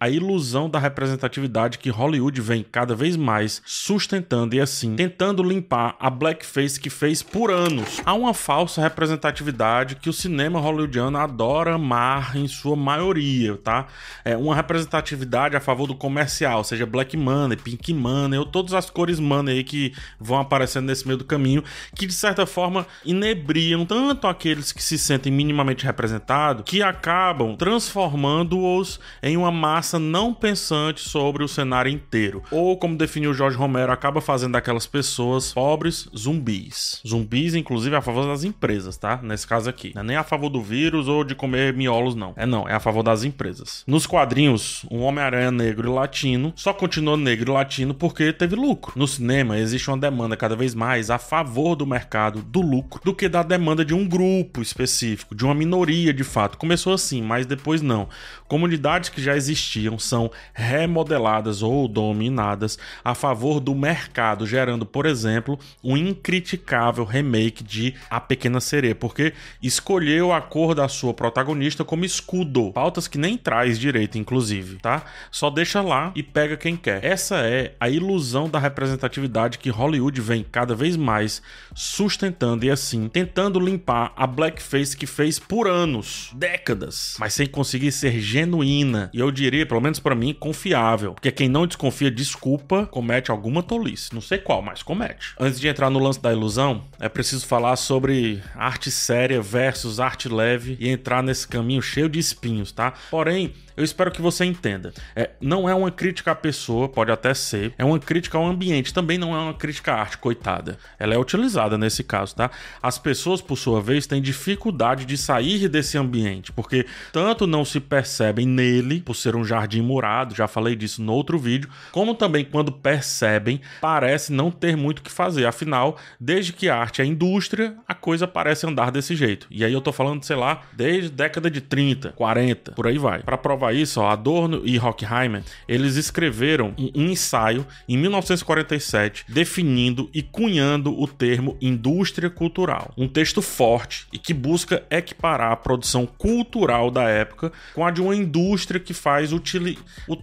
a ilusão da representatividade que Hollywood vem cada vez mais sustentando e assim tentando limpar a blackface que fez por anos. Há uma falsa representatividade que o cinema hollywoodiano adora amar em sua maioria, tá? É uma representatividade a favor do comercial, seja black money, pink money, ou todas as cores money aí que vão aparecendo nesse meio do caminho, que de certa forma inebriam tanto aqueles que se sentem minimamente representados, que acabam transformando-os em uma massa não pensante sobre o cenário inteiro. Ou, como definiu Jorge Romero, acaba fazendo aquelas pessoas pobres zumbis. Zumbis, inclusive, a favor das empresas, tá? Nesse caso aqui. Não é nem a favor do vírus ou de comer miolos, não. É não, é a favor das empresas. Nos quadrinhos, um Homem-Aranha negro e latino só continuou negro e latino porque teve lucro. No cinema, existe uma demanda cada vez mais a favor do mercado do lucro do que da demanda de um grupo específico, de uma minoria de fato. Começou assim, mas depois não. Comunidades que já existiam são remodeladas ou dominadas a favor do mercado, gerando, por exemplo, um incriticável remake de A Pequena Sereia, porque escolheu a cor da sua protagonista como escudo, pautas que nem traz direito, inclusive, tá? Só deixa lá e pega quem quer. Essa é a ilusão da representatividade que Hollywood vem cada vez mais sustentando e assim tentando limpar a blackface que fez por anos, décadas, mas sem conseguir ser genuína e eu diria, pelo menos para mim, confiável. Porque quem não desconfia, desculpa, comete alguma tolice. Não sei qual, mas comete. Antes de entrar no lance da ilusão, é preciso falar sobre arte séria versus arte leve e entrar nesse caminho cheio de espinhos, tá? Porém, eu espero que você entenda. É, não é uma crítica à pessoa, pode até ser. É uma crítica ao ambiente, também não é uma crítica à arte, coitada. Ela é utilizada nesse caso, tá? As pessoas, por sua vez, têm dificuldade de sair desse ambiente, porque tanto não se percebem nele, por ser um jardim murado, já falei disso no outro vídeo, como também quando percebem, parece não ter muito o que fazer. Afinal, desde que a arte é indústria, a coisa parece andar desse jeito. E aí eu tô falando, sei lá, desde década de 30, 40, por aí vai. Para provar isso, ó, Adorno e Horkheimer, eles escreveram um, um ensaio em 1947 definindo e cunhando o termo indústria cultural. Um texto forte e que busca equiparar a produção cultural da época com a de uma indústria que faz utili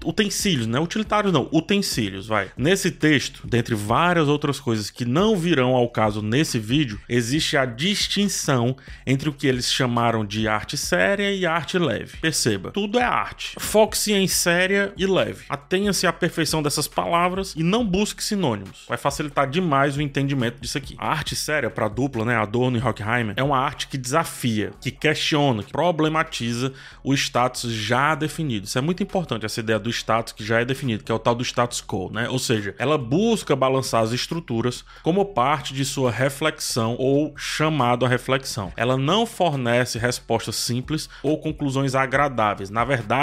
utensílios, né? Utilitários não, utensílios, vai. Nesse texto, dentre várias outras coisas que não virão ao caso nesse vídeo, existe a distinção entre o que eles chamaram de arte séria e arte leve. Perceba, tudo é arte. Foque-se em séria e leve. Atenha-se à perfeição dessas palavras e não busque sinônimos. Vai facilitar demais o entendimento disso aqui. A arte séria, para dupla, né, Adorno e Horkheimer, é uma arte que desafia, que questiona, que problematiza o status já definido. Isso é muito importante, essa ideia do status que já é definido, que é o tal do status quo, né? Ou seja, ela busca balançar as estruturas como parte de sua reflexão ou chamado à reflexão. Ela não fornece respostas simples ou conclusões agradáveis. Na verdade,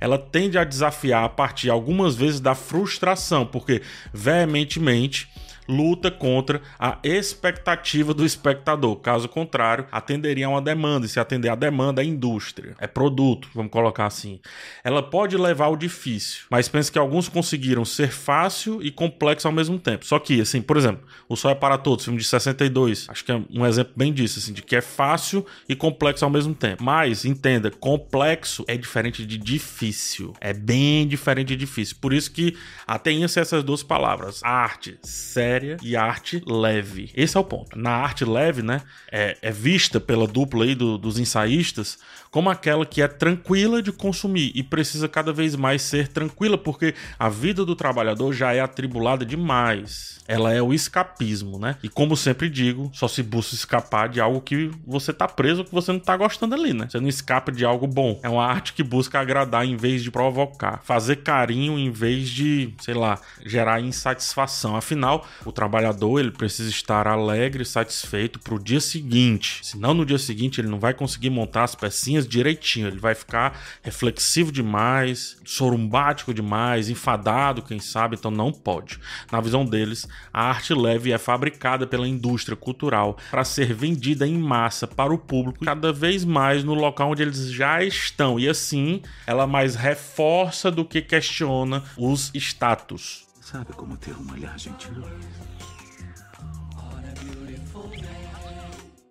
ela tende a desafiar a partir algumas vezes da frustração, porque veementemente luta contra a expectativa do espectador. Caso contrário, atenderia a uma demanda, e se atender a demanda é indústria, é produto, vamos colocar assim. Ela pode levar ao difícil, mas penso que alguns conseguiram ser fácil e complexo ao mesmo tempo. Só que, assim, por exemplo, O Sol é para Todos, filme de 62, acho que é um exemplo bem disso, assim, de que é fácil e complexo ao mesmo tempo. Mas, entenda, complexo é diferente de difícil. É bem diferente de difícil. Por isso que atenha-se essas duas palavras, arte, sério séria e arte leve. Esse é o ponto. Na arte leve, né, é, é vista pela dupla aí do, dos ensaístas como aquela que é tranquila de consumir e precisa cada vez mais ser tranquila, porque a vida do trabalhador já é atribulada demais. Ela é o escapismo, né? E como sempre digo, só se busca escapar de algo que você tá preso, que você não tá gostando ali, né? Você não escapa de algo bom. É uma arte que busca agradar em vez de provocar, fazer carinho em vez de, sei lá, gerar insatisfação. Afinal, o trabalhador ele precisa estar alegre e satisfeito pro dia seguinte. Senão no dia seguinte ele não vai conseguir montar as pecinhas direitinho. Ele vai ficar reflexivo demais, sorumbático demais, enfadado, quem sabe, então não pode. Na visão deles, a arte leve é fabricada pela indústria cultural para ser vendida em massa para o público cada vez mais no local onde eles já estão. E assim, ela mais reforça do que questiona os status. Sabe como ter um olhar gentil?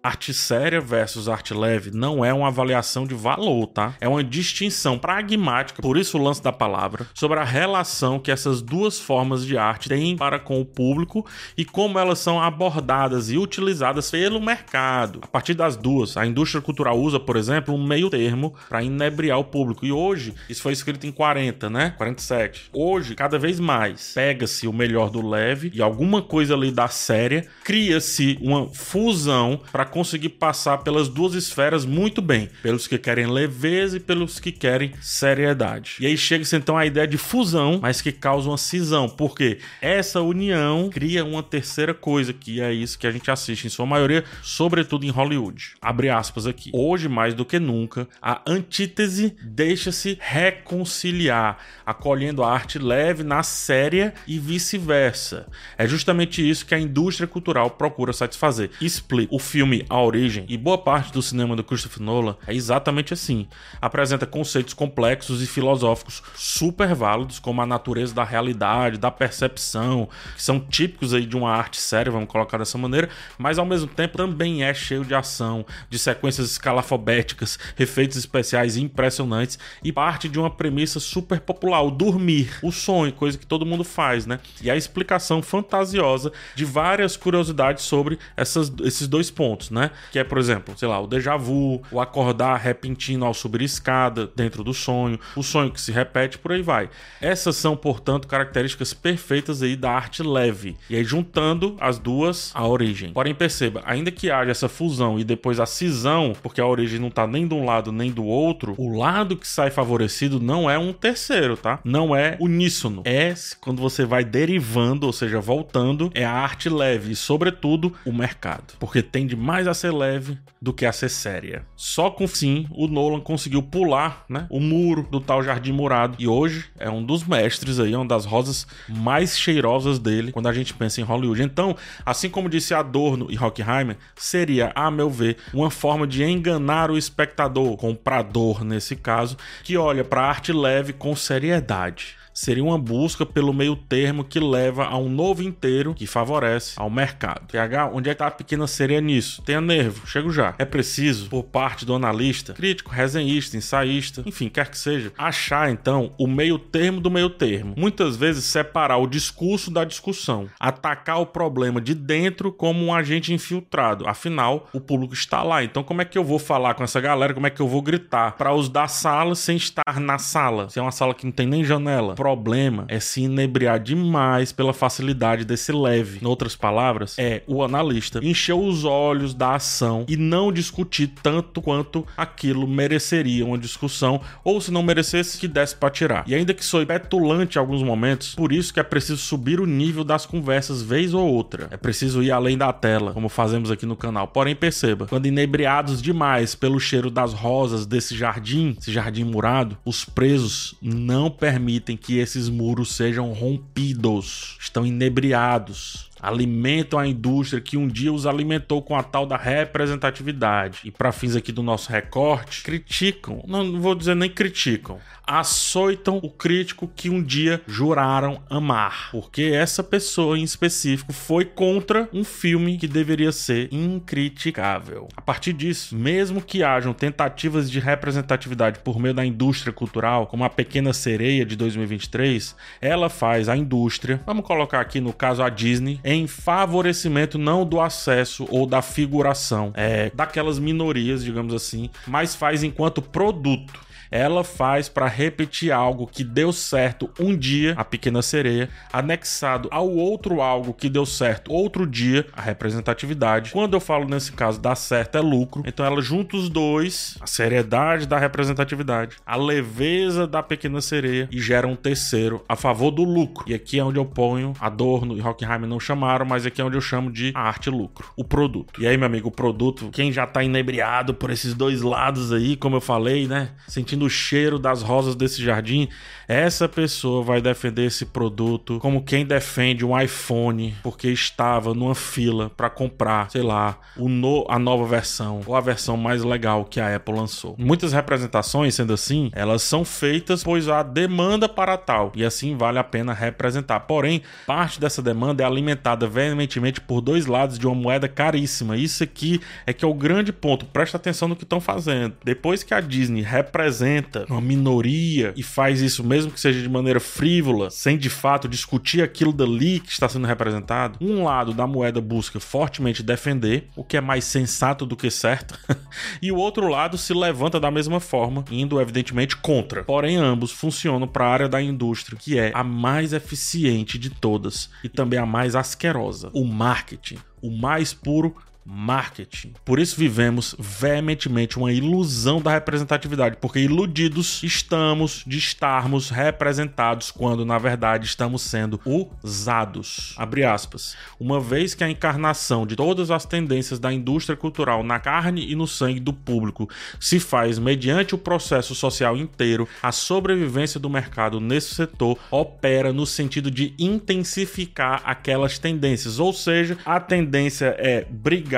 Arte séria versus arte leve não é uma avaliação de valor, tá? É uma distinção pragmática, por isso o lance da palavra, sobre a relação que essas duas formas de arte têm para com o público e como elas são abordadas e utilizadas pelo mercado. A partir das duas, a indústria cultural usa, por exemplo, um meio termo para inebriar o público. E hoje, isso foi escrito em 40, né? 47. Hoje, cada vez mais, pega-se o melhor do leve e alguma coisa ali da séria, cria-se uma fusão para conseguir passar pelas duas esferas muito bem, pelos que querem leveza e pelos que querem seriedade. E aí chega-se então a ideia de fusão, mas que causa uma cisão, porque essa união cria uma terceira coisa, que é isso que a gente assiste em sua maioria, sobretudo em Hollywood. Abre aspas aqui. Hoje, mais do que nunca, a antítese deixa-se reconciliar, acolhendo a arte leve na séria e vice-versa. É justamente isso que a indústria cultural procura satisfazer. Explica. O filme A Origem e boa parte do cinema do Christopher Nolan é exatamente assim. Apresenta conceitos complexos e filosóficos super válidos, como a natureza da realidade, da percepção, que são típicos aí de uma arte séria, vamos colocar dessa maneira, mas ao mesmo tempo também é cheio de ação, de sequências escalafobéticas, efeitos especiais impressionantes e parte de uma premissa super popular, o dormir, o sonho, coisa que todo mundo faz, né? E a explicação fantasiosa de várias curiosidades sobre essas, esses dois pontos, né? Que é, por exemplo, sei lá, o déjà vu, o acordar repentino ao subir escada dentro do sonho, o sonho que se repete, por aí vai. Essas são, portanto, características perfeitas aí da arte leve. E aí, juntando as duas, a origem. Porém, perceba, ainda que haja essa fusão e depois a cisão, porque a origem não tá nem de um lado nem do outro, o lado que sai favorecido não é um terceiro, tá? Não é uníssono. É quando você vai derivando, ou seja, voltando, é a arte leve e, sobretudo, o mercado. Porque tende mais a ser leve do que a ser séria. Só com sim o Nolan conseguiu pular, né, o muro do tal jardim murado e hoje é um dos mestres aí, uma das rosas mais cheirosas dele quando a gente pensa em Hollywood. Então, assim como disse Adorno e Hockheimer, seria, a meu ver, uma forma de enganar o espectador, comprador nesse caso, que olha para a arte leve com seriedade seria uma busca pelo meio termo que leva a um novo inteiro que favorece ao mercado. PH, onde é que tá a pequena sereia nisso? Tenha nervo, chego já. É preciso, por parte do analista, crítico, resenhista, ensaísta, enfim, quer que seja, achar então o meio termo do meio termo. Muitas vezes separar o discurso da discussão, atacar o problema de dentro como um agente infiltrado. Afinal, o público está lá. Então, como é que eu vou falar com essa galera? Como é que eu vou gritar para os da sala sem estar na sala? Se é uma sala que não tem nem janela problema é se inebriar demais pela facilidade desse leve. Em outras palavras, é o analista encher os olhos da ação e não discutir tanto quanto aquilo mereceria uma discussão, ou se não merecesse, que desse para tirar. E ainda que sou petulante em alguns momentos, por isso que é preciso subir o nível das conversas vez ou outra. É preciso ir além da tela, como fazemos aqui no canal. Porém, perceba, quando inebriados demais pelo cheiro das rosas desse jardim, esse jardim murado, os presos não permitem que que esses muros sejam rompidos, estão inebriados alimentam a indústria que um dia os alimentou com a tal da representatividade. E para fins aqui do nosso recorte, criticam, não vou dizer nem criticam, açoitam o crítico que um dia juraram amar, porque essa pessoa em específico foi contra um filme que deveria ser incriticável. A partir disso, mesmo que hajam tentativas de representatividade por meio da indústria cultural, como a Pequena Sereia de 2023, ela faz a indústria, vamos colocar aqui no caso a Disney, em favorecimento não do acesso ou da figuração é, daquelas minorias, digamos assim, mas faz enquanto produto ela faz para repetir algo que deu certo um dia, a pequena sereia, anexado ao outro algo que deu certo outro dia, a representatividade. Quando eu falo nesse caso dar certo é lucro, então ela junta os dois, a seriedade da representatividade, a leveza da pequena sereia e gera um terceiro a favor do lucro. E aqui é onde eu ponho Adorno e Hockenheim não chamaram, mas aqui é onde eu chamo de arte lucro, o produto. E aí, meu amigo, o produto, quem já tá inebriado por esses dois lados aí, como eu falei, né, sentindo sentindo o cheiro das rosas desse jardim, essa pessoa vai defender esse produto como quem defende um iPhone porque estava numa fila para comprar, sei lá, o no, a nova versão ou a versão mais legal que a Apple lançou. Muitas representações, sendo assim, elas são feitas pois há demanda para tal e assim vale a pena representar. Porém, parte dessa demanda é alimentada veementemente por dois lados de uma moeda caríssima. Isso aqui é que é o grande ponto. Presta atenção no que estão fazendo. Depois que a Disney representa uma minoria e faz isso mesmo que seja de maneira frívola, sem de fato discutir aquilo dali que está sendo representado, um lado da moeda busca fortemente defender, o que é mais sensato do que certo, e o outro lado se levanta da mesma forma, indo evidentemente contra. Porém, ambos funcionam para a área da indústria, que é a mais eficiente de todas e também a mais asquerosa, o marketing, o mais puro marketing. Por isso vivemos veementemente uma ilusão da representatividade, porque iludidos estamos de estarmos representados quando na verdade estamos sendo usados. Abre aspas. Uma vez que a encarnação de todas as tendências da indústria cultural na carne e no sangue do público se faz mediante o processo social inteiro, a sobrevivência do mercado nesse setor opera no sentido de intensificar aquelas tendências, ou seja, a tendência é brigar,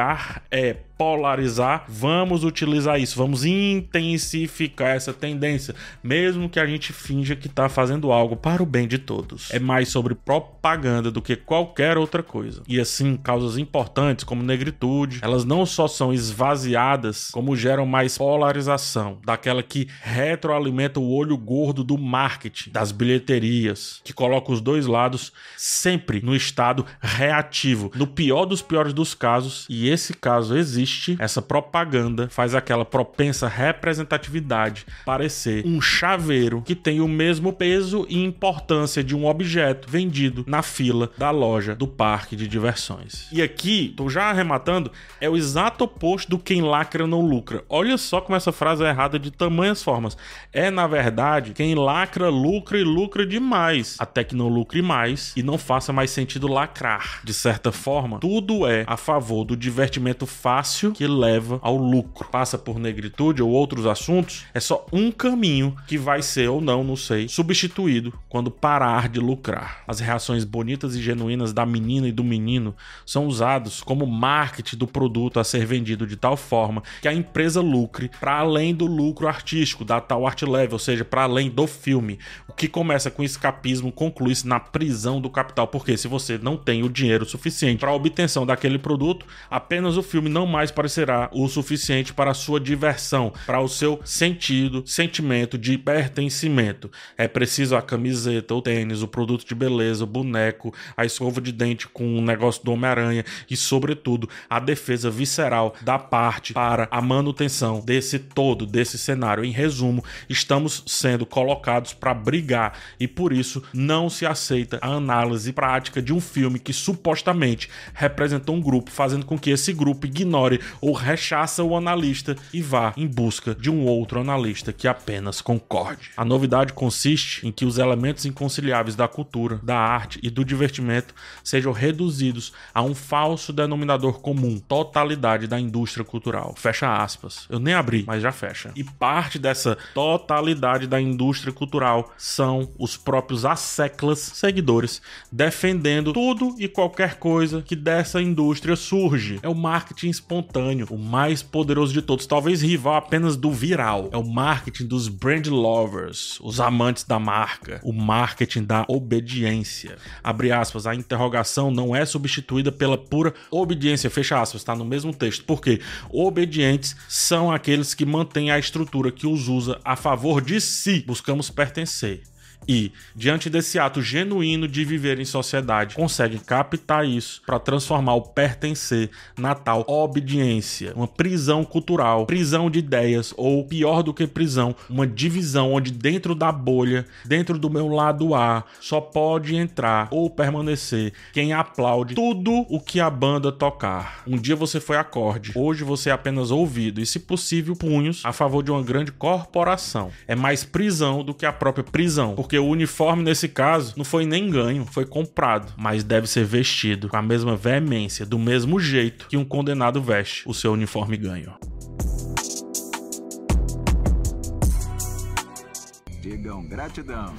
é polarizar, vamos utilizar isso, vamos intensificar essa tendência, mesmo que a gente finja que está fazendo algo para o bem de todos. É mais sobre propaganda do que qualquer outra coisa. E assim, causas importantes como negritude, elas não só são esvaziadas, como geram mais polarização, daquela que retroalimenta o olho gordo do marketing, das bilheterias, que coloca os dois lados sempre no estado reativo, no pior dos piores dos casos, e esse caso existe existe essa propaganda, faz aquela propensa representatividade parecer um chaveiro que tem o mesmo peso e importância de um objeto vendido na fila da loja do parque de diversões. E aqui, tô já arrematando, é o exato oposto do quem lacra não lucra. Olha só como essa frase é errada de tamanhas formas. É, na verdade, quem lacra lucra e lucra demais, até que não lucre mais e não faça mais sentido lacrar. De certa forma, tudo é a favor do divertimento fácil fácil que leva ao lucro. Passa por negritude ou outros assuntos, é só um caminho que vai ser ou não, não sei, substituído quando parar de lucrar. As reações bonitas e genuínas da menina e do menino são usados como marketing do produto a ser vendido de tal forma que a empresa lucre para além do lucro artístico, da tal art level, ou seja, para além do filme. O que começa com escapismo conclui-se na prisão do capital, porque se você não tem o dinheiro suficiente para a obtenção daquele produto, apenas o filme não mais parecerá o suficiente para a sua diversão, para o seu sentido, sentimento de pertencimento. É preciso a camiseta, o tênis, o produto de beleza, o boneco, a escova de dente com o negócio do Homem-Aranha e, sobretudo, a defesa visceral da parte para a manutenção desse todo, desse cenário. Em resumo, estamos sendo colocados para brigar e por isso não se aceita a análise prática de um filme que supostamente representou um grupo, fazendo com que esse grupo ignore ignore ou rechaça o analista e vá em busca de um outro analista que apenas concorde. A novidade consiste em que os elementos inconciliáveis da cultura, da arte e do divertimento sejam reduzidos a um falso denominador comum, totalidade da indústria cultural. Fecha aspas. Eu nem abri, mas já fecha. E parte dessa totalidade da indústria cultural são os próprios asseclas seguidores defendendo tudo e qualquer coisa que dessa indústria surge. É o marketing espontâneo espontâneo, o mais poderoso de todos, talvez rival apenas do viral. É o marketing dos brand lovers, os amantes da marca, o marketing da obediência. Abre aspas, a interrogação não é substituída pela pura obediência, fecha aspas, está no mesmo texto. Porque obedientes são aqueles que mantêm a estrutura que os usa a favor de si. Buscamos pertencer e, diante desse ato genuíno de viver em sociedade, conseguem captar isso para transformar o pertencer na tal obediência, uma prisão cultural, prisão de ideias, ou pior do que prisão, uma divisão onde dentro da bolha, dentro do meu lado A, só pode entrar ou permanecer quem aplaude tudo o que a banda tocar. Um dia você foi acorde, hoje você é apenas ouvido e, se possível, punhos a favor de uma grande corporação. É mais prisão do que a própria prisão, porque porque o uniforme nesse caso não foi nem ganho, foi comprado, mas deve ser vestido com a mesma veemência, do mesmo jeito que um condenado veste o seu uniforme ganho. Gratidão.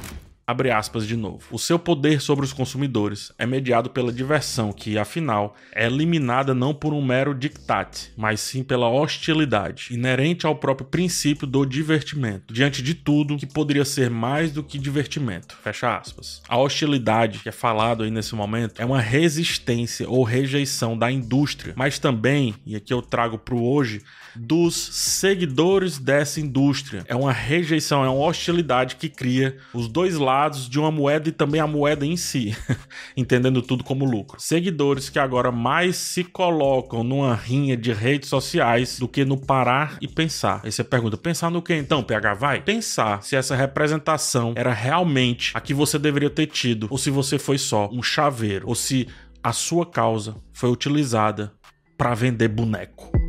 Abre aspas de novo. O seu poder sobre os consumidores é mediado pela diversão, que, afinal, é eliminada não por um mero dictate, mas sim pela hostilidade, inerente ao próprio princípio do divertimento, diante de tudo que poderia ser mais do que divertimento. Fecha aspas. A hostilidade, que é falado aí nesse momento, é uma resistência ou rejeição da indústria, mas também, e aqui eu trago para o hoje, dos seguidores dessa indústria. É uma rejeição, é uma hostilidade que cria os dois lados de uma moeda e também a moeda em si, entendendo tudo como lucro. Seguidores que agora mais se colocam numa rinha de redes sociais do que no parar e pensar. Aí você pergunta: pensar no que então, PH? Vai? Pensar se essa representação era realmente a que você deveria ter tido, ou se você foi só um chaveiro, ou se a sua causa foi utilizada para vender boneco.